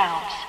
Journey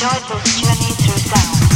this journey through sound.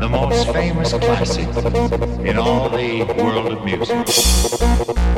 The most famous classic in all the world of music.